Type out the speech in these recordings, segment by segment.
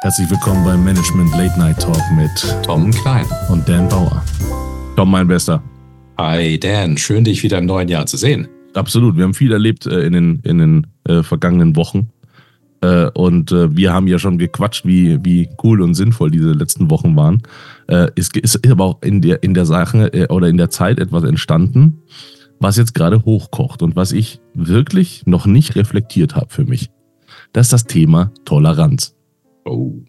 Herzlich willkommen beim Management Late Night Talk mit Tom Klein und Dan Bauer. Tom, mein Bester. Hi Dan, schön dich wieder im neuen Jahr zu sehen. Absolut, wir haben viel erlebt äh, in den, in den äh, vergangenen Wochen. Äh, und äh, wir haben ja schon gequatscht, wie, wie cool und sinnvoll diese letzten Wochen waren. Äh, es ist aber auch in der, in der Sache äh, oder in der Zeit etwas entstanden, was jetzt gerade hochkocht und was ich wirklich noch nicht reflektiert habe für mich. Das ist das Thema Toleranz. Oh.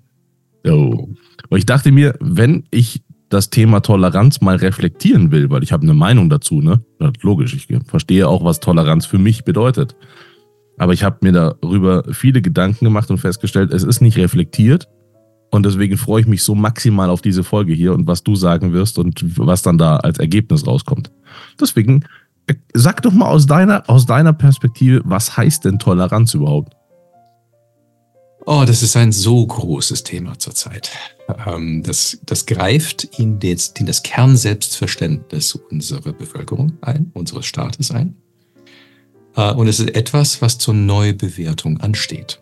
Oh. Und ich dachte mir, wenn ich das Thema Toleranz mal reflektieren will, weil ich habe eine Meinung dazu, ne? logisch, ich verstehe auch, was Toleranz für mich bedeutet. Aber ich habe mir darüber viele Gedanken gemacht und festgestellt, es ist nicht reflektiert. Und deswegen freue ich mich so maximal auf diese Folge hier und was du sagen wirst und was dann da als Ergebnis rauskommt. Deswegen äh, sag doch mal aus deiner, aus deiner Perspektive, was heißt denn Toleranz überhaupt? Oh, das ist ein so großes Thema zurzeit. Ähm, das, das greift in, das, in das Kernselbstverständnis unserer Bevölkerung ein, unseres Staates ein. Äh, und es ist etwas, was zur Neubewertung ansteht.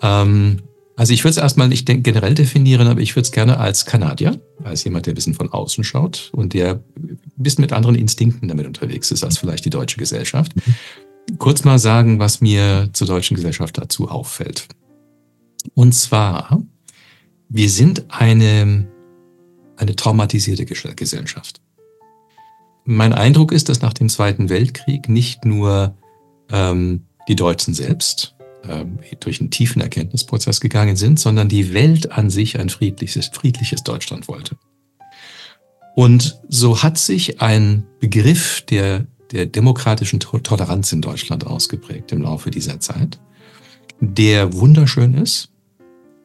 Ähm, also ich würde es erstmal nicht generell definieren, aber ich würde es gerne als Kanadier, als jemand, der ein bisschen von außen schaut und der ein bisschen mit anderen Instinkten damit unterwegs ist als vielleicht die deutsche Gesellschaft, mhm. kurz mal sagen, was mir zur deutschen Gesellschaft dazu auffällt. Und zwar, wir sind eine, eine traumatisierte Gesellschaft. Mein Eindruck ist, dass nach dem Zweiten Weltkrieg nicht nur ähm, die Deutschen selbst ähm, durch einen tiefen Erkenntnisprozess gegangen sind, sondern die Welt an sich ein friedliches, friedliches Deutschland wollte. Und so hat sich ein Begriff der, der demokratischen Toleranz in Deutschland ausgeprägt im Laufe dieser Zeit, der wunderschön ist,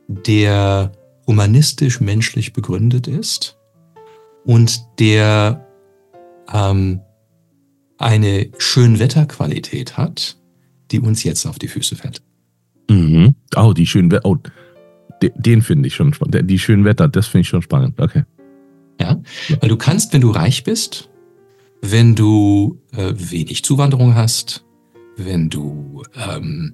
der humanistisch menschlich begründet ist und der ähm, eine Schönwetterqualität hat, die uns jetzt auf die Füße fällt. Mhm. Oh, die schönen Wetter. Oh, den, den finde ich schon spannend. Die schönen Wetter, das finde ich schon spannend. Okay. Ja, weil du kannst, wenn du reich bist, wenn du äh, wenig Zuwanderung hast, wenn du ähm,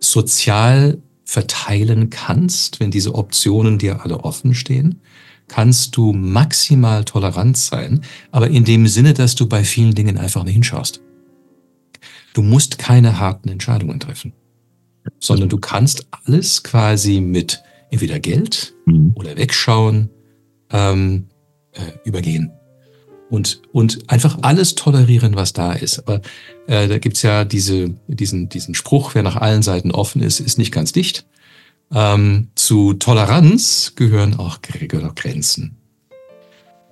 sozial verteilen kannst, wenn diese Optionen dir alle offen stehen, kannst du maximal tolerant sein, aber in dem Sinne, dass du bei vielen Dingen einfach nicht hinschaust. Du musst keine harten Entscheidungen treffen, sondern du kannst alles quasi mit entweder Geld mhm. oder Wegschauen ähm, äh, übergehen und, und einfach alles tolerieren, was da ist. Aber äh, da gibt's ja diese, diesen, diesen Spruch, wer nach allen Seiten offen ist, ist nicht ganz dicht. Ähm, zu Toleranz gehören auch, Grenzen.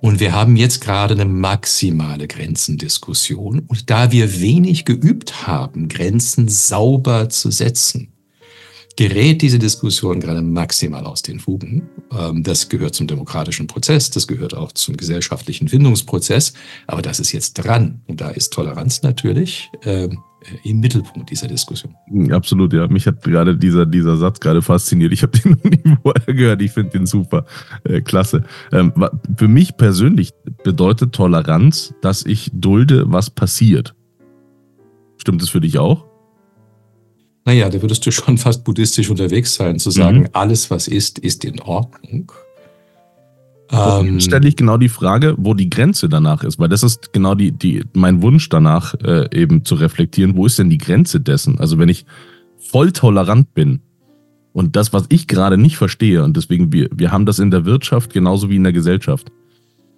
Und wir haben jetzt gerade eine maximale Grenzendiskussion. Und da wir wenig geübt haben, Grenzen sauber zu setzen, gerät diese Diskussion gerade maximal aus den Fugen. Ähm, das gehört zum demokratischen Prozess, das gehört auch zum gesellschaftlichen Findungsprozess, aber das ist jetzt dran. Und da ist Toleranz natürlich ähm, im Mittelpunkt dieser Diskussion. Absolut, ja. Mich hat gerade dieser, dieser Satz gerade fasziniert. Ich habe den noch nie vorher gehört. Ich finde den super. Äh, klasse. Ähm, für mich persönlich bedeutet Toleranz, dass ich dulde, was passiert. Stimmt es für dich auch? Naja, da würdest du schon fast buddhistisch unterwegs sein, zu sagen, mhm. alles, was ist, ist in Ordnung. Ähm, stelle ich genau die Frage, wo die Grenze danach ist, weil das ist genau die, die, mein Wunsch danach, äh, eben zu reflektieren, wo ist denn die Grenze dessen? Also wenn ich voll tolerant bin und das, was ich gerade nicht verstehe, und deswegen, wir, wir haben das in der Wirtschaft genauso wie in der Gesellschaft.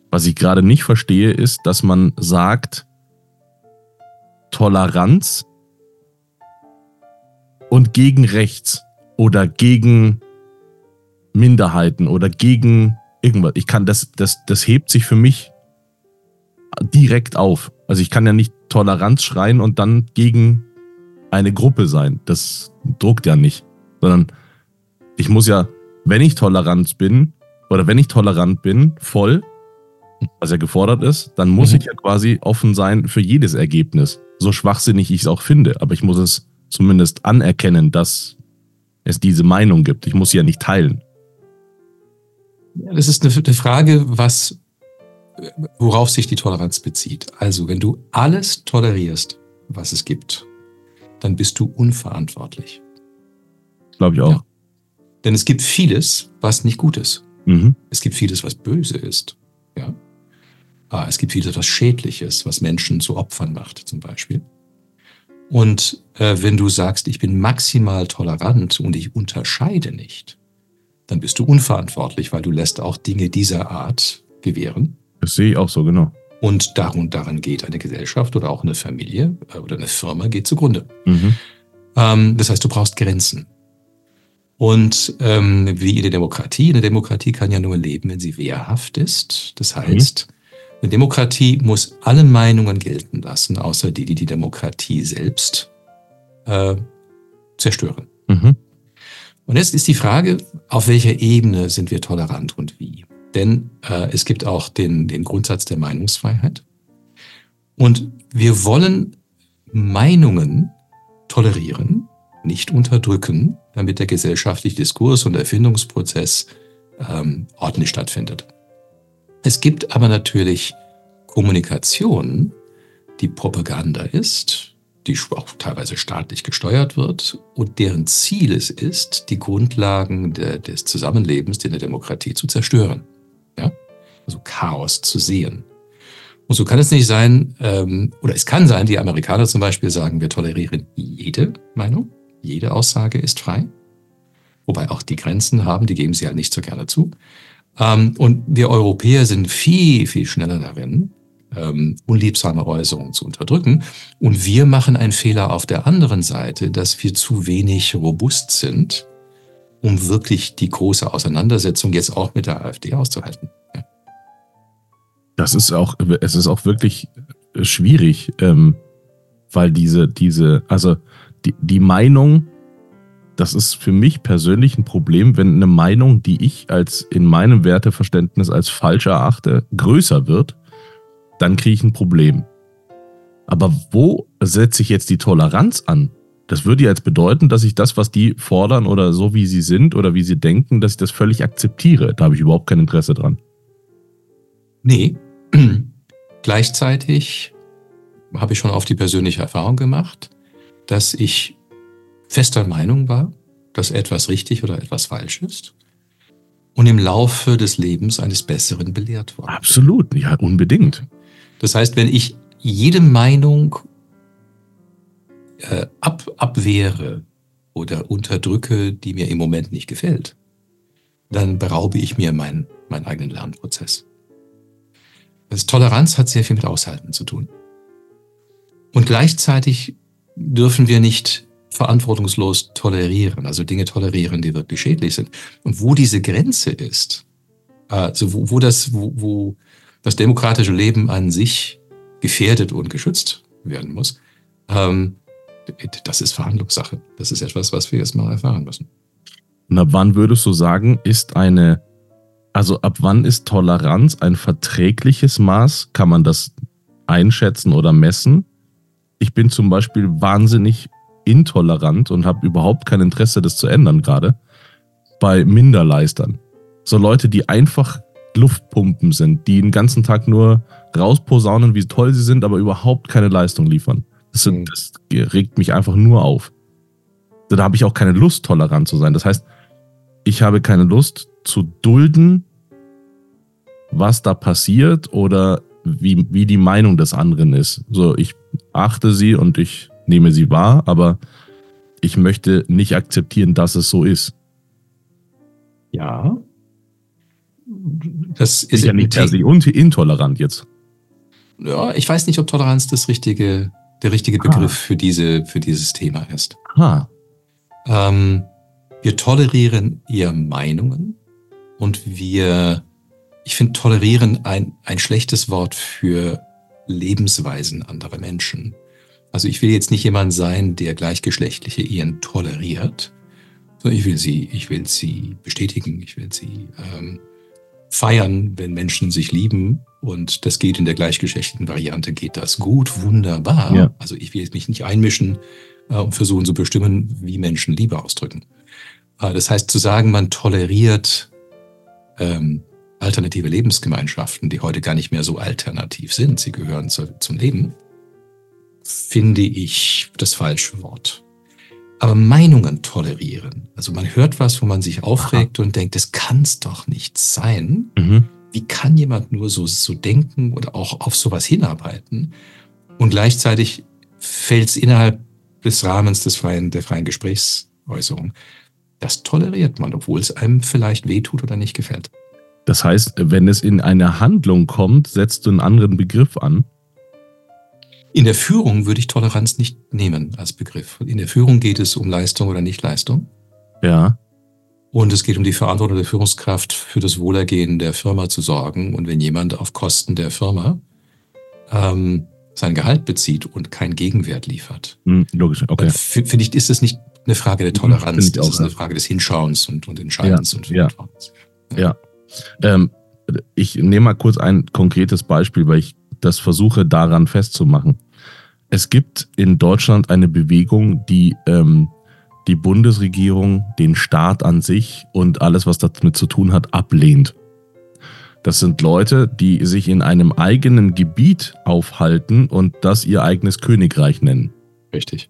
Was ich gerade nicht verstehe, ist, dass man sagt, Toleranz und gegen rechts oder gegen Minderheiten oder gegen irgendwas. Ich kann das, das, das hebt sich für mich direkt auf. Also ich kann ja nicht Toleranz schreien und dann gegen eine Gruppe sein. Das druckt ja nicht. Sondern ich muss ja, wenn ich tolerant bin, oder wenn ich tolerant bin, voll, was ja gefordert ist, dann muss mhm. ich ja quasi offen sein für jedes Ergebnis. So schwachsinnig ich es auch finde. Aber ich muss es zumindest anerkennen, dass es diese Meinung gibt. Ich muss sie ja nicht teilen. Das ist eine Frage, was, worauf sich die Toleranz bezieht. Also, wenn du alles tolerierst, was es gibt, dann bist du unverantwortlich. Glaube ich auch. Ja. Denn es gibt vieles, was nicht gut ist. Mhm. Es gibt vieles, was böse ist. Ja? Ah, es gibt vieles, was schädliches, was Menschen zu Opfern macht, zum Beispiel. Und wenn du sagst, ich bin maximal tolerant und ich unterscheide nicht, dann bist du unverantwortlich, weil du lässt auch Dinge dieser Art gewähren. Das sehe ich auch so, genau. Und darum, daran geht eine Gesellschaft oder auch eine Familie äh, oder eine Firma geht zugrunde. Mhm. Ähm, das heißt, du brauchst Grenzen. Und ähm, wie in der Demokratie, eine Demokratie kann ja nur leben, wenn sie wehrhaft ist. Das heißt, eine Demokratie muss alle Meinungen gelten lassen, außer die, die die Demokratie selbst äh, zerstören. Mhm. Und jetzt ist die Frage, auf welcher Ebene sind wir tolerant und wie? Denn äh, es gibt auch den, den Grundsatz der Meinungsfreiheit. Und wir wollen Meinungen tolerieren, nicht unterdrücken, damit der gesellschaftliche Diskurs und Erfindungsprozess ähm, ordentlich stattfindet. Es gibt aber natürlich Kommunikation, die Propaganda ist, die auch teilweise staatlich gesteuert wird und deren Ziel es ist, die Grundlagen der, des Zusammenlebens in der Demokratie zu zerstören. Ja? Also Chaos zu sehen. Und so kann es nicht sein, ähm, oder es kann sein, die Amerikaner zum Beispiel sagen, wir tolerieren jede Meinung, jede Aussage ist frei, wobei auch die Grenzen haben, die geben sie halt nicht so gerne zu. Ähm, und wir Europäer sind viel, viel schneller darin, ähm, unliebsame Äußerungen zu unterdrücken. Und wir machen einen Fehler auf der anderen Seite, dass wir zu wenig robust sind, um wirklich die große Auseinandersetzung jetzt auch mit der AfD auszuhalten. Ja. Das ist auch, es ist auch wirklich schwierig, ähm, weil diese, diese, also die, die Meinung, das ist für mich persönlich ein Problem, wenn eine Meinung, die ich als in meinem Werteverständnis als falsch erachte, größer wird, dann kriege ich ein Problem. Aber wo setze ich jetzt die Toleranz an? Das würde ja jetzt bedeuten, dass ich das, was die fordern oder so wie sie sind oder wie sie denken, dass ich das völlig akzeptiere. Da habe ich überhaupt kein Interesse dran. Nee, gleichzeitig habe ich schon auf die persönliche Erfahrung gemacht, dass ich fester Meinung war, dass etwas richtig oder etwas falsch ist und im Laufe des Lebens eines Besseren belehrt worden. Absolut, ja, unbedingt. Das heißt, wenn ich jede Meinung äh, ab, abwehre oder unterdrücke, die mir im Moment nicht gefällt, dann beraube ich mir meinen, meinen eigenen Lernprozess. Das Toleranz hat sehr viel mit Aushalten zu tun. Und gleichzeitig dürfen wir nicht verantwortungslos tolerieren, also Dinge tolerieren, die wirklich schädlich sind. Und wo diese Grenze ist, also wo, wo das, wo, wo das demokratische Leben an sich gefährdet und geschützt werden muss, ähm, das ist Verhandlungssache. Das ist etwas, was wir jetzt mal erfahren müssen. Und ab wann würdest du sagen, ist eine, also ab wann ist Toleranz ein verträgliches Maß? Kann man das einschätzen oder messen? Ich bin zum Beispiel wahnsinnig intolerant und habe überhaupt kein Interesse, das zu ändern gerade bei Minderleistern. So Leute, die einfach Luftpumpen sind, die den ganzen Tag nur rausposaunen, wie toll sie sind, aber überhaupt keine Leistung liefern. Das, mhm. das regt mich einfach nur auf. Da habe ich auch keine Lust, tolerant zu sein. Das heißt, ich habe keine Lust zu dulden, was da passiert oder wie, wie die Meinung des anderen ist. So, ich achte sie und ich nehme sie wahr, aber ich möchte nicht akzeptieren, dass es so ist. Ja. Das ist ja nicht per se intolerant jetzt. Ja, ich weiß nicht, ob Toleranz das richtige, der richtige Begriff ah. für, diese, für dieses Thema ist. Ah. Ähm, wir tolerieren eher Meinungen und wir, ich finde tolerieren ein, ein schlechtes Wort für Lebensweisen anderer Menschen. Also ich will jetzt nicht jemand sein, der gleichgeschlechtliche Ehen toleriert, sondern ich will sie, ich will sie bestätigen, ich will sie ähm, feiern, wenn Menschen sich lieben und das geht in der gleichgeschlechtlichen Variante, geht das gut, wunderbar. Ja. Also ich will jetzt mich nicht einmischen äh, und versuchen zu bestimmen, wie Menschen Liebe ausdrücken. Äh, das heißt, zu sagen, man toleriert ähm, alternative Lebensgemeinschaften, die heute gar nicht mehr so alternativ sind, sie gehören zu, zum Leben, finde ich das falsche Wort. Aber Meinungen tolerieren. Also man hört was, wo man sich aufregt Aha. und denkt, das kann es doch nicht sein. Mhm. Wie kann jemand nur so, so denken oder auch auf sowas hinarbeiten? Und gleichzeitig fällt es innerhalb des Rahmens des freien, der freien Gesprächsäußerung. Das toleriert man, obwohl es einem vielleicht wehtut oder nicht gefällt. Das heißt, wenn es in eine Handlung kommt, setzt du einen anderen Begriff an? In der Führung würde ich Toleranz nicht nehmen als Begriff. In der Führung geht es um Leistung oder Nicht-Leistung. Ja. Und es geht um die Verantwortung der Führungskraft für das Wohlergehen der Firma zu sorgen. Und wenn jemand auf Kosten der Firma ähm, sein Gehalt bezieht und keinen Gegenwert liefert, hm, logisch, okay. finde ich, ist es nicht eine Frage der hm, Toleranz, das ist eine Frage des Hinschauens und, und Entscheidens ja, und Ja. ja. Ähm, ich nehme mal kurz ein konkretes Beispiel, weil ich das versuche daran festzumachen. Es gibt in Deutschland eine Bewegung, die ähm, die Bundesregierung, den Staat an sich und alles, was damit zu tun hat, ablehnt. Das sind Leute, die sich in einem eigenen Gebiet aufhalten und das ihr eigenes Königreich nennen. Richtig.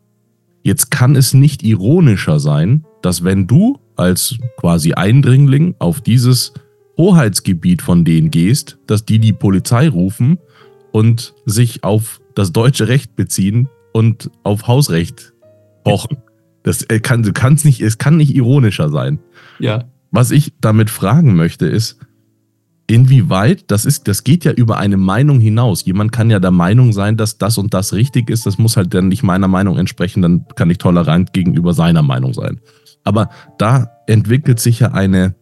Jetzt kann es nicht ironischer sein, dass wenn du als quasi Eindringling auf dieses Hoheitsgebiet von denen gehst, dass die die Polizei rufen und sich auf das deutsche Recht beziehen und auf Hausrecht pochen. Das äh, kann, du kannst nicht, es kann nicht ironischer sein. Ja. Was ich damit fragen möchte, ist, inwieweit, das ist, das geht ja über eine Meinung hinaus. Jemand kann ja der Meinung sein, dass das und das richtig ist. Das muss halt dann nicht meiner Meinung entsprechen, dann kann ich tolerant gegenüber seiner Meinung sein. Aber da entwickelt sich ja eine,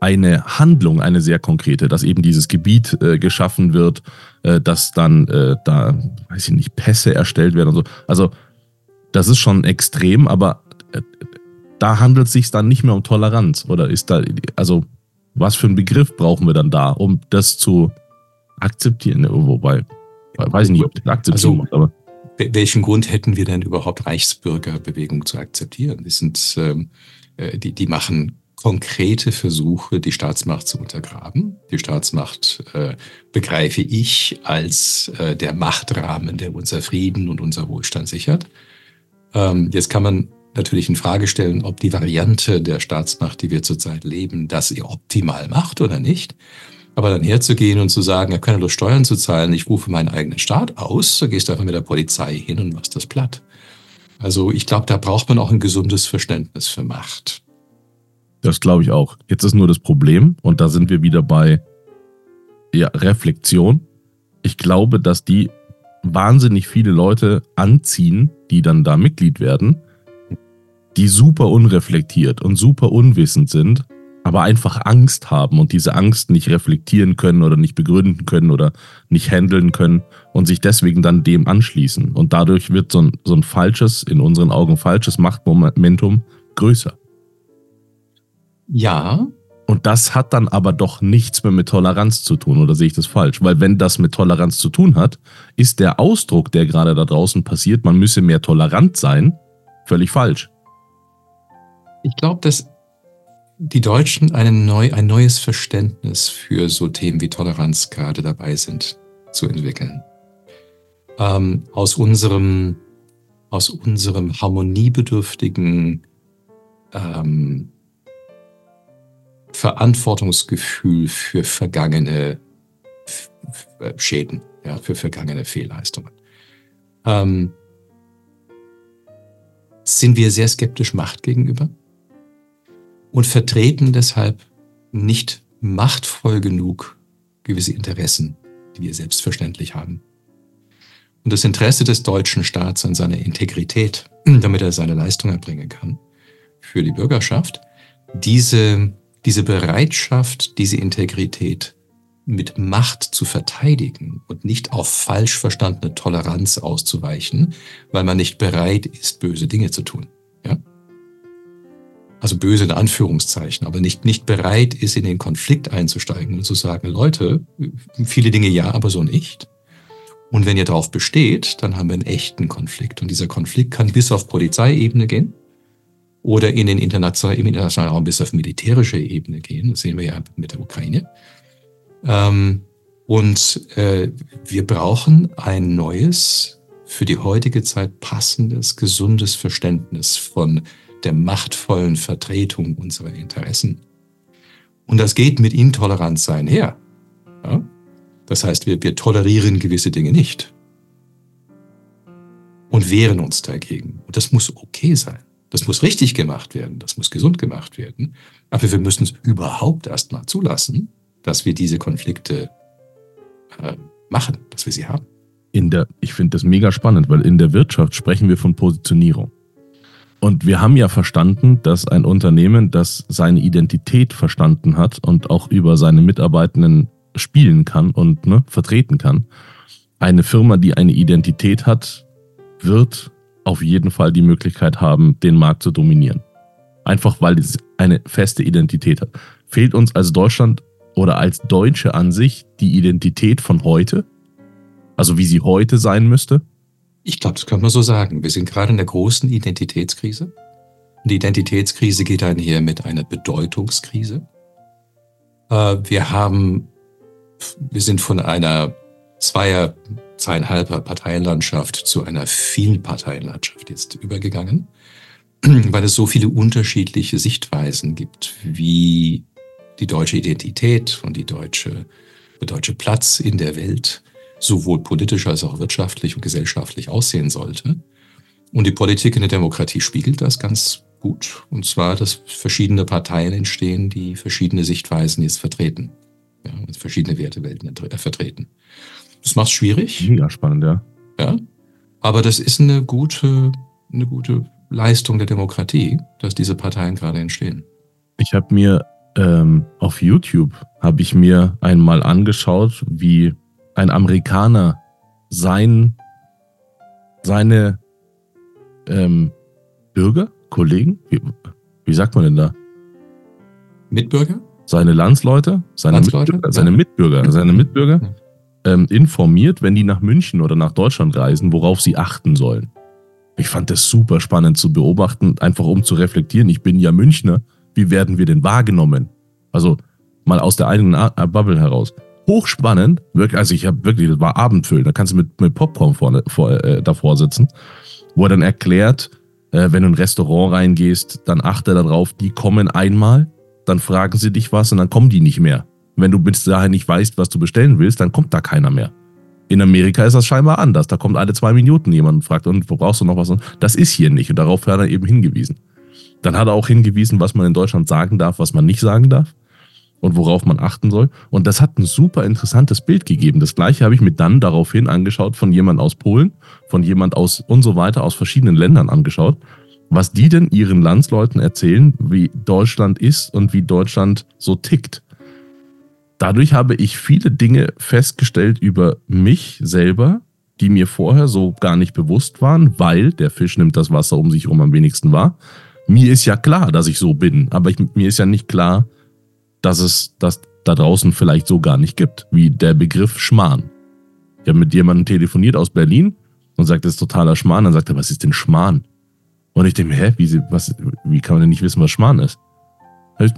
eine Handlung, eine sehr konkrete, dass eben dieses Gebiet äh, geschaffen wird, äh, dass dann äh, da, weiß ich nicht, Pässe erstellt werden und so. Also das ist schon extrem, aber äh, da handelt es sich dann nicht mehr um Toleranz oder ist da, also was für einen Begriff brauchen wir dann da, um das zu akzeptieren? Wobei, weiß ich nicht, ob das akzeptieren also, aber welchen Grund hätten wir denn überhaupt Reichsbürgerbewegung zu akzeptieren? Die sind, ähm, äh, die, die machen konkrete Versuche, die Staatsmacht zu untergraben. Die Staatsmacht äh, begreife ich als äh, der Machtrahmen, der unser Frieden und unser Wohlstand sichert. Ähm, jetzt kann man natürlich in Frage stellen, ob die Variante der Staatsmacht, die wir zurzeit leben, das ihr optimal macht oder nicht. Aber dann herzugehen und zu sagen, er könne nur Steuern zu zahlen, ich rufe meinen eigenen Staat aus, da gehst du einfach mit der Polizei hin und machst das platt. Also ich glaube, da braucht man auch ein gesundes Verständnis für Macht. Das glaube ich auch. Jetzt ist nur das Problem, und da sind wir wieder bei ja, Reflexion. Ich glaube, dass die wahnsinnig viele Leute anziehen, die dann da Mitglied werden, die super unreflektiert und super unwissend sind, aber einfach Angst haben und diese Angst nicht reflektieren können oder nicht begründen können oder nicht handeln können und sich deswegen dann dem anschließen. Und dadurch wird so ein, so ein falsches, in unseren Augen falsches Machtmomentum größer. Ja. Und das hat dann aber doch nichts mehr mit Toleranz zu tun, oder sehe ich das falsch? Weil wenn das mit Toleranz zu tun hat, ist der Ausdruck, der gerade da draußen passiert, man müsse mehr tolerant sein, völlig falsch. Ich glaube, dass die Deutschen ein, neu, ein neues Verständnis für so Themen wie Toleranz gerade dabei sind zu entwickeln. Ähm, aus unserem, aus unserem harmoniebedürftigen ähm, Verantwortungsgefühl für vergangene Schäden, ja, für vergangene Fehlleistungen. Ähm, sind wir sehr skeptisch Macht gegenüber und vertreten deshalb nicht machtvoll genug gewisse Interessen, die wir selbstverständlich haben. Und das Interesse des deutschen Staats an seiner Integrität, damit er seine Leistung erbringen kann, für die Bürgerschaft, diese diese Bereitschaft, diese Integrität mit Macht zu verteidigen und nicht auf falsch verstandene Toleranz auszuweichen, weil man nicht bereit ist, böse Dinge zu tun. Ja? Also böse in Anführungszeichen, aber nicht, nicht bereit ist, in den Konflikt einzusteigen und zu sagen, Leute, viele Dinge ja, aber so nicht. Und wenn ihr darauf besteht, dann haben wir einen echten Konflikt. Und dieser Konflikt kann bis auf Polizeiebene gehen oder in den internationalen, im internationalen Raum bis auf militärische Ebene gehen. Das sehen wir ja mit der Ukraine. Ähm, und äh, wir brauchen ein neues für die heutige Zeit passendes, gesundes Verständnis von der machtvollen Vertretung unserer Interessen. Und das geht mit Intoleranz sein her. Ja? Das heißt, wir, wir tolerieren gewisse Dinge nicht und wehren uns dagegen. Und das muss okay sein. Das muss richtig gemacht werden. Das muss gesund gemacht werden. Aber wir müssen es überhaupt erstmal zulassen, dass wir diese Konflikte äh, machen, dass wir sie haben. In der, ich finde das mega spannend, weil in der Wirtschaft sprechen wir von Positionierung. Und wir haben ja verstanden, dass ein Unternehmen, das seine Identität verstanden hat und auch über seine Mitarbeitenden spielen kann und ne, vertreten kann, eine Firma, die eine Identität hat, wird auf jeden Fall die Möglichkeit haben, den Markt zu dominieren. Einfach weil es eine feste Identität hat. Fehlt uns als Deutschland oder als Deutsche an sich die Identität von heute? Also wie sie heute sein müsste? Ich glaube, das kann man so sagen. Wir sind gerade in der großen Identitätskrise. Die Identitätskrise geht einher mit einer Bedeutungskrise. Äh, wir haben, wir sind von einer zweier, zweieinhalber Parteienlandschaft zu einer Vielparteienlandschaft jetzt übergegangen, weil es so viele unterschiedliche Sichtweisen gibt, wie die deutsche Identität und die deutsche, der deutsche Platz in der Welt sowohl politisch als auch wirtschaftlich und gesellschaftlich aussehen sollte. Und die Politik in der Demokratie spiegelt das ganz gut. Und zwar, dass verschiedene Parteien entstehen, die verschiedene Sichtweisen jetzt vertreten. Ja, verschiedene Wertewelten vertreten. Das macht es schwierig. Mega spannend, ja. Ja. Aber das ist eine gute, eine gute Leistung der Demokratie, dass diese Parteien gerade entstehen. Ich habe mir ähm, auf YouTube habe ich mir einmal angeschaut, wie ein Amerikaner sein, seine ähm, Bürger, Kollegen, wie, wie, sagt man denn da? Mitbürger? Seine Landsleute, seine Landsleute? Mitbürger, seine Mitbürger, seine Mitbürger ähm, informiert, wenn die nach München oder nach Deutschland reisen, worauf sie achten sollen. Ich fand das super spannend zu beobachten, einfach um zu reflektieren. Ich bin ja Münchner. Wie werden wir denn wahrgenommen? Also mal aus der eigenen Bubble heraus hochspannend. Wirklich, also ich habe wirklich, das war Abendfüllen. Da kannst du mit, mit Popcorn vorne, vor, äh, davor sitzen, wo er dann erklärt, äh, wenn du in ein Restaurant reingehst, dann achte darauf, die kommen einmal, dann fragen sie dich was und dann kommen die nicht mehr. Wenn du bis dahin nicht weißt, was du bestellen willst, dann kommt da keiner mehr. In Amerika ist das scheinbar anders. Da kommt alle zwei Minuten jemand und fragt, und wo brauchst du noch was? Das ist hier nicht. Und darauf hat er eben hingewiesen. Dann hat er auch hingewiesen, was man in Deutschland sagen darf, was man nicht sagen darf und worauf man achten soll. Und das hat ein super interessantes Bild gegeben. Das gleiche habe ich mir dann daraufhin angeschaut von jemand aus Polen, von jemand aus und so weiter, aus verschiedenen Ländern angeschaut, was die denn ihren Landsleuten erzählen, wie Deutschland ist und wie Deutschland so tickt. Dadurch habe ich viele Dinge festgestellt über mich selber, die mir vorher so gar nicht bewusst waren, weil der Fisch nimmt das Wasser um sich herum am wenigsten wahr. Mir ist ja klar, dass ich so bin, aber ich, mir ist ja nicht klar, dass es das da draußen vielleicht so gar nicht gibt, wie der Begriff Schmarrn. Ich habe mit jemandem telefoniert aus Berlin und sagt, das ist totaler Schmarrn. Dann sagt er, was ist denn Schmarrn? Und ich denke, hä, wie, was, wie kann man denn nicht wissen, was Schmarrn ist?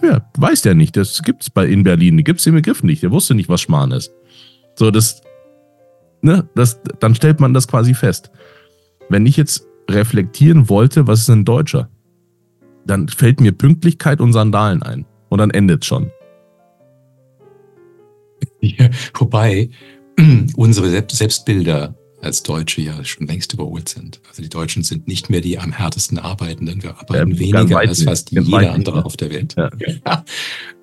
Ja, weiß der nicht, das gibt's bei in Berlin, gibt's den Begriff nicht, der wusste nicht, was Schmarrn ist. So, das, ne, das, dann stellt man das quasi fest. Wenn ich jetzt reflektieren wollte, was ist ein Deutscher? Dann fällt mir Pünktlichkeit und Sandalen ein und dann endet schon. Ja, wobei unsere Selbstbilder als Deutsche ja schon längst überholt sind. Also die Deutschen sind nicht mehr die am härtesten arbeitenden. Wir arbeiten ja, weniger als fast jeder andere nicht. auf der Welt. Ja. Ja.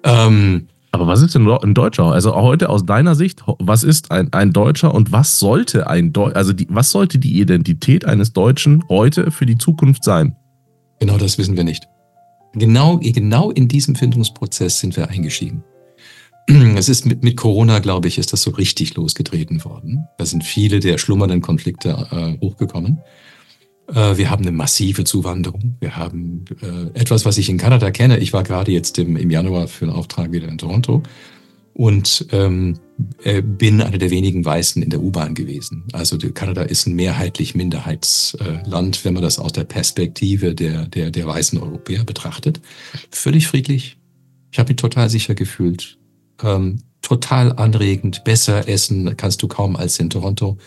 Ähm, aber was ist denn ein Deutscher? Also heute aus deiner Sicht, was ist ein, ein Deutscher und was sollte ein Deu also die, was sollte die Identität eines Deutschen heute für die Zukunft sein? Genau das wissen wir nicht. Genau, genau in diesem Findungsprozess sind wir eingestiegen. Es ist mit, mit Corona, glaube ich, ist das so richtig losgetreten worden. Da sind viele der schlummernden Konflikte äh, hochgekommen. Äh, wir haben eine massive Zuwanderung. Wir haben äh, etwas, was ich in Kanada kenne. Ich war gerade jetzt im, im Januar für einen Auftrag wieder in Toronto und ähm, äh, bin einer der wenigen Weißen in der U-Bahn gewesen. Also Kanada ist ein mehrheitlich Minderheitsland, wenn man das aus der Perspektive der, der, der weißen Europäer betrachtet. Völlig friedlich. Ich habe mich total sicher gefühlt. Ähm, total anregend, besser essen kannst du kaum als in Toronto.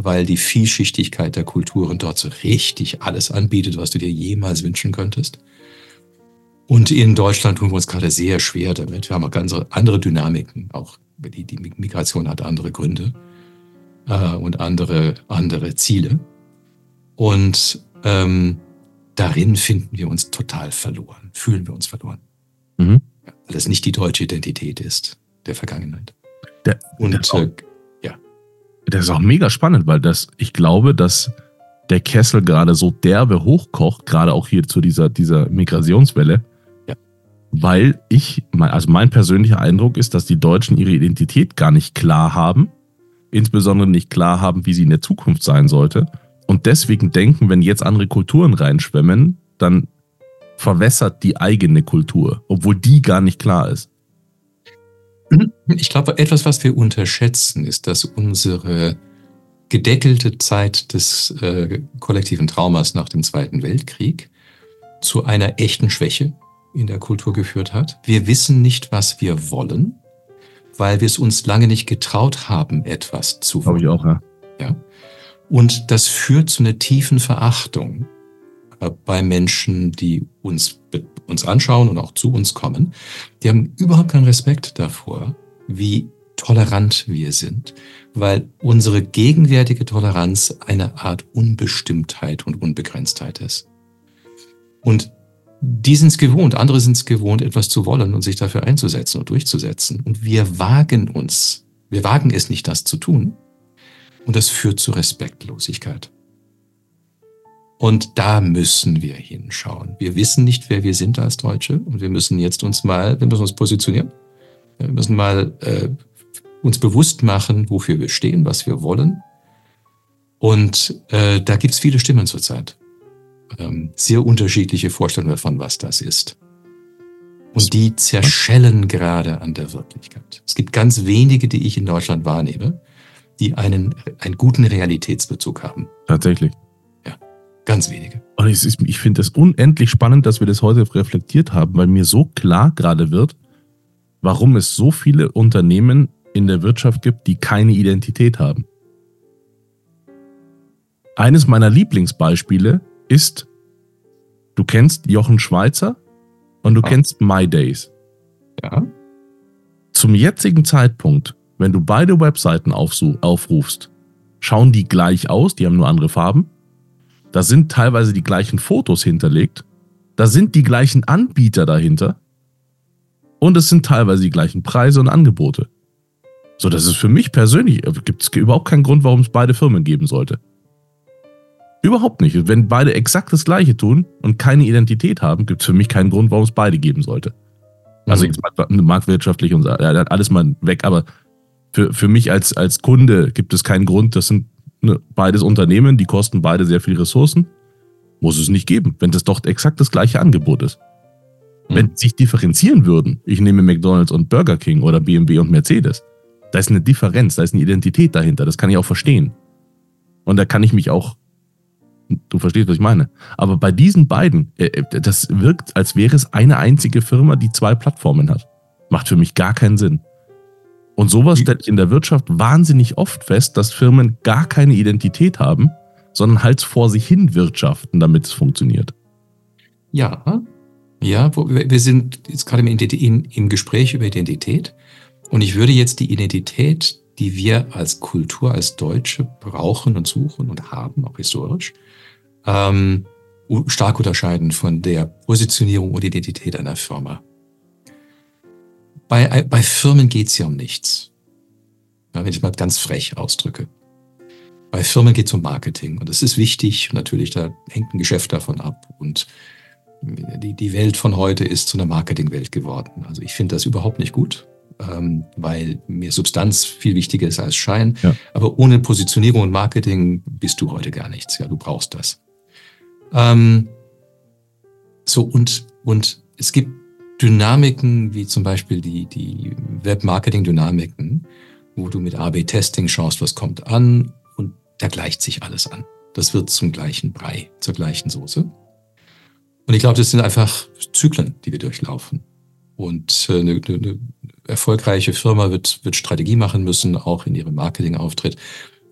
weil die Vielschichtigkeit der Kulturen dort so richtig alles anbietet, was du dir jemals wünschen könntest. Und in Deutschland tun wir uns gerade sehr schwer damit. Wir haben auch ganz andere Dynamiken. Auch die, die Migration hat andere Gründe äh, und andere, andere Ziele. Und ähm, darin finden wir uns total verloren, fühlen wir uns verloren. Mhm. Weil es nicht die deutsche Identität ist der Vergangenheit. Der, und der auch, äh, ja. Das ist auch mega spannend, weil das, ich glaube, dass der Kessel gerade so derbe hochkocht, gerade auch hier zu dieser, dieser Migrationswelle, ja. weil ich, also mein persönlicher Eindruck ist, dass die Deutschen ihre Identität gar nicht klar haben, insbesondere nicht klar haben, wie sie in der Zukunft sein sollte und deswegen denken, wenn jetzt andere Kulturen reinschwemmen, dann verwässert die eigene Kultur, obwohl die gar nicht klar ist. Ich glaube, etwas, was wir unterschätzen, ist, dass unsere gedeckelte Zeit des äh, kollektiven Traumas nach dem Zweiten Weltkrieg zu einer echten Schwäche in der Kultur geführt hat. Wir wissen nicht, was wir wollen, weil wir es uns lange nicht getraut haben, etwas zu wollen. Glaube ich auch, ja. ja. Und das führt zu einer tiefen Verachtung bei Menschen, die uns, uns anschauen und auch zu uns kommen. Die haben überhaupt keinen Respekt davor, wie tolerant wir sind, weil unsere gegenwärtige Toleranz eine Art Unbestimmtheit und Unbegrenztheit ist. Und die sind es gewohnt, andere sind es gewohnt, etwas zu wollen und sich dafür einzusetzen und durchzusetzen. Und wir wagen uns, wir wagen es nicht, das zu tun, und das führt zu Respektlosigkeit. Und da müssen wir hinschauen. Wir wissen nicht, wer wir sind als Deutsche und wir müssen jetzt uns mal, wir müssen uns positionieren. Wir müssen mal äh, uns bewusst machen, wofür wir stehen, was wir wollen. Und äh, da gibt es viele Stimmen zurzeit. Ähm, sehr unterschiedliche Vorstellungen davon, was das ist. Und die zerschellen gerade an der Wirklichkeit. Es gibt ganz wenige, die ich in Deutschland wahrnehme, die einen, einen guten Realitätsbezug haben. Tatsächlich. Ja, ganz wenige. Und ich, ich finde es unendlich spannend, dass wir das heute reflektiert haben, weil mir so klar gerade wird, warum es so viele Unternehmen in der Wirtschaft gibt, die keine Identität haben. Eines meiner Lieblingsbeispiele ist, du kennst Jochen Schweizer und du ah. kennst My Days. Ja. Zum jetzigen Zeitpunkt wenn du beide Webseiten aufrufst, schauen die gleich aus, die haben nur andere Farben. Da sind teilweise die gleichen Fotos hinterlegt. Da sind die gleichen Anbieter dahinter. Und es sind teilweise die gleichen Preise und Angebote. So, das ist für mich persönlich, äh, gibt es überhaupt keinen Grund, warum es beide Firmen geben sollte. Überhaupt nicht. Wenn beide exakt das Gleiche tun und keine Identität haben, gibt es für mich keinen Grund, warum es beide geben sollte. Also mhm. jetzt marktwirtschaftlich und alles mal weg, aber für, für mich als, als Kunde gibt es keinen Grund, das sind ne, beides Unternehmen, die kosten beide sehr viel Ressourcen. Muss es nicht geben, wenn das doch exakt das gleiche Angebot ist. Mhm. Wenn sich differenzieren würden, ich nehme McDonalds und Burger King oder BMW und Mercedes, da ist eine Differenz, da ist eine Identität dahinter, das kann ich auch verstehen. Und da kann ich mich auch, du verstehst, was ich meine. Aber bei diesen beiden, äh, äh, das wirkt, als wäre es eine einzige Firma, die zwei Plattformen hat. Macht für mich gar keinen Sinn. Und sowas stellt in der Wirtschaft wahnsinnig oft fest, dass Firmen gar keine Identität haben, sondern halt vor sich hin wirtschaften, damit es funktioniert. Ja, ja, wir sind jetzt gerade im, im Gespräch über Identität. Und ich würde jetzt die Identität, die wir als Kultur, als Deutsche brauchen und suchen und haben, auch historisch, ähm, stark unterscheiden von der Positionierung und Identität einer Firma. Bei, äh, bei Firmen geht es ja um nichts. Ja, wenn ich mal ganz frech ausdrücke. Bei Firmen geht es um Marketing und das ist wichtig. Natürlich, da hängt ein Geschäft davon ab. Und die, die Welt von heute ist zu einer Marketingwelt geworden. Also ich finde das überhaupt nicht gut, ähm, weil mir Substanz viel wichtiger ist als Schein. Ja. Aber ohne Positionierung und Marketing bist du heute gar nichts. Ja, du brauchst das. Ähm, so und, und es gibt Dynamiken, wie zum Beispiel die, die Web-Marketing-Dynamiken, wo du mit AB-Testing schaust, was kommt an und da gleicht sich alles an. Das wird zum gleichen Brei, zur gleichen Soße. Und ich glaube, das sind einfach Zyklen, die wir durchlaufen. Und äh, eine, eine erfolgreiche Firma wird, wird Strategie machen müssen, auch in ihrem Marketingauftritt.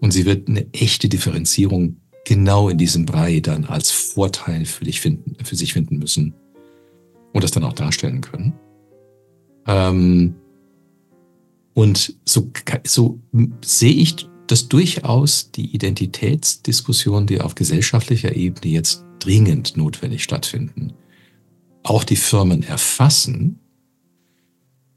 Und sie wird eine echte Differenzierung genau in diesem Brei dann als Vorteil für, dich finden, für sich finden müssen und das dann auch darstellen können. Ähm, und so, so sehe ich das durchaus die Identitätsdiskussion, die auf gesellschaftlicher Ebene jetzt dringend notwendig stattfinden, auch die Firmen erfassen.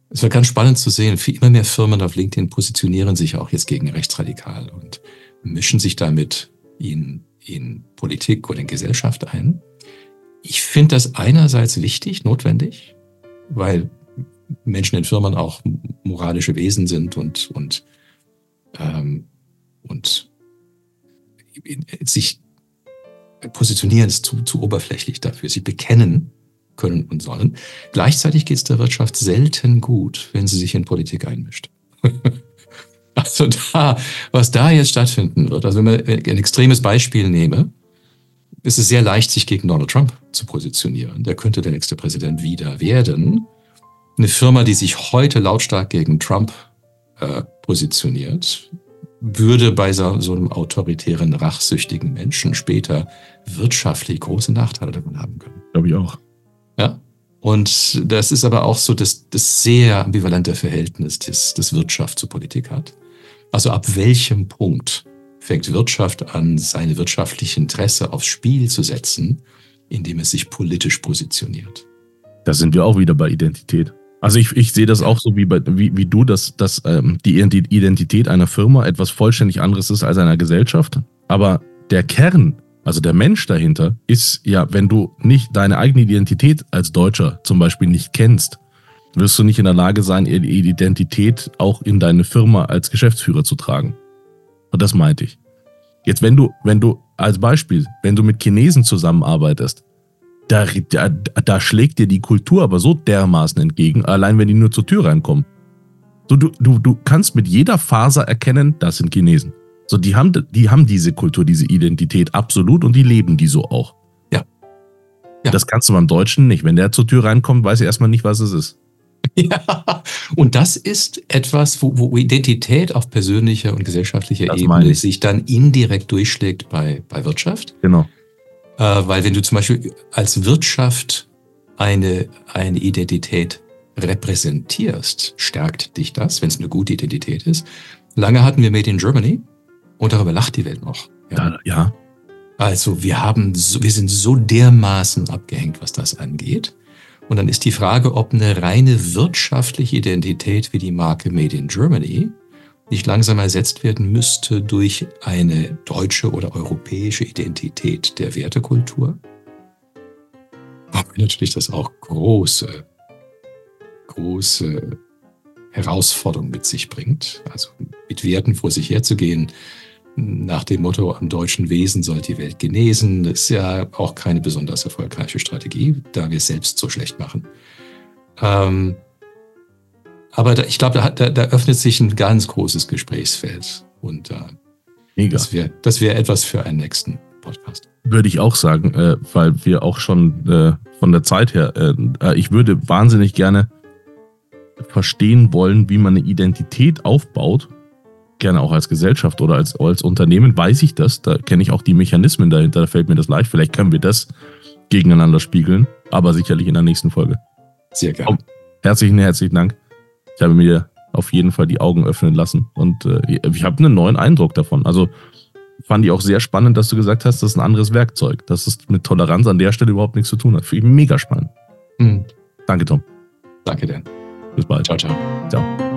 Es wird ganz spannend zu sehen, wie immer mehr Firmen auf LinkedIn positionieren sich auch jetzt gegen rechtsradikal und mischen sich damit in, in Politik oder in Gesellschaft ein. Ich finde das einerseits wichtig, notwendig, weil Menschen in Firmen auch moralische Wesen sind und, und, ähm, und sich positionieren ist zu, zu oberflächlich dafür. Sie bekennen können und sollen. Gleichzeitig geht es der Wirtschaft selten gut, wenn sie sich in Politik einmischt. also da, was da jetzt stattfinden wird, also wenn man ein extremes Beispiel nehme, ist es sehr leicht, sich gegen Donald Trump zu positionieren. Der könnte der nächste Präsident wieder werden. Eine Firma, die sich heute lautstark gegen Trump äh, positioniert, würde bei so, so, einem autoritären, rachsüchtigen Menschen später wirtschaftlich große Nachteile davon haben können. Glaube ich auch. Ja. Und das ist aber auch so das, das sehr ambivalente Verhältnis, das, das Wirtschaft zur Politik hat. Also ab welchem Punkt fängt Wirtschaft an, seine wirtschaftliche Interesse aufs Spiel zu setzen, indem es sich politisch positioniert? Da sind wir auch wieder bei Identität. Also ich, ich sehe das auch so wie, bei, wie, wie du, dass, dass ähm, die Identität einer Firma etwas vollständig anderes ist als einer Gesellschaft. Aber der Kern, also der Mensch dahinter, ist ja, wenn du nicht deine eigene Identität als Deutscher zum Beispiel nicht kennst, wirst du nicht in der Lage sein, die Identität auch in deine Firma als Geschäftsführer zu tragen. Und das meinte ich. Jetzt, wenn du, wenn du als Beispiel, wenn du mit Chinesen zusammenarbeitest, da, da, da schlägt dir die Kultur aber so dermaßen entgegen, allein wenn die nur zur Tür reinkommen. So, du, du, du kannst mit jeder Faser erkennen, das sind Chinesen. So, die haben, die haben diese Kultur, diese Identität absolut und die leben die so auch. Ja. ja. Das kannst du beim Deutschen nicht. Wenn der zur Tür reinkommt, weiß er erstmal nicht, was es ist. Ja, und das ist etwas, wo, wo Identität auf persönlicher und gesellschaftlicher das Ebene sich dann indirekt durchschlägt bei, bei Wirtschaft. Genau. Äh, weil wenn du zum Beispiel als Wirtschaft eine, eine Identität repräsentierst, stärkt dich das, wenn es eine gute Identität ist. Lange hatten wir Made in Germany und darüber lacht die Welt noch. Ja. ja. Also wir haben, so, wir sind so dermaßen abgehängt, was das angeht. Und dann ist die Frage, ob eine reine wirtschaftliche Identität wie die Marke Made in Germany nicht langsam ersetzt werden müsste durch eine deutsche oder europäische Identität der Wertekultur? Aber natürlich das auch große, große Herausforderungen mit sich bringt. Also mit Werten vor sich herzugehen, nach dem Motto, am deutschen Wesen soll die Welt genesen, ist ja auch keine besonders erfolgreiche Strategie, da wir es selbst so schlecht machen. Ähm, aber da, ich glaube, da, da, da, öffnet sich ein ganz großes Gesprächsfeld. Und äh, das wäre das wär etwas für einen nächsten Podcast. Würde ich auch sagen, äh, weil wir auch schon äh, von der Zeit her, äh, äh, ich würde wahnsinnig gerne verstehen wollen, wie man eine Identität aufbaut. Gerne auch als Gesellschaft oder als, als Unternehmen weiß ich das. Da kenne ich auch die Mechanismen dahinter. Da fällt mir das leicht. Vielleicht können wir das gegeneinander spiegeln, aber sicherlich in der nächsten Folge. Sehr gerne. Herzlichen, herzlichen Dank. Ich habe mir auf jeden Fall die Augen öffnen lassen und äh, ich habe einen neuen Eindruck davon. Also fand ich auch sehr spannend, dass du gesagt hast, das ist ein anderes Werkzeug, dass es mit Toleranz an der Stelle überhaupt nichts zu tun hat. Finde ich mega spannend. Mhm. Danke, Tom. Danke, Dan. Bis bald. Ciao, ciao. Ciao.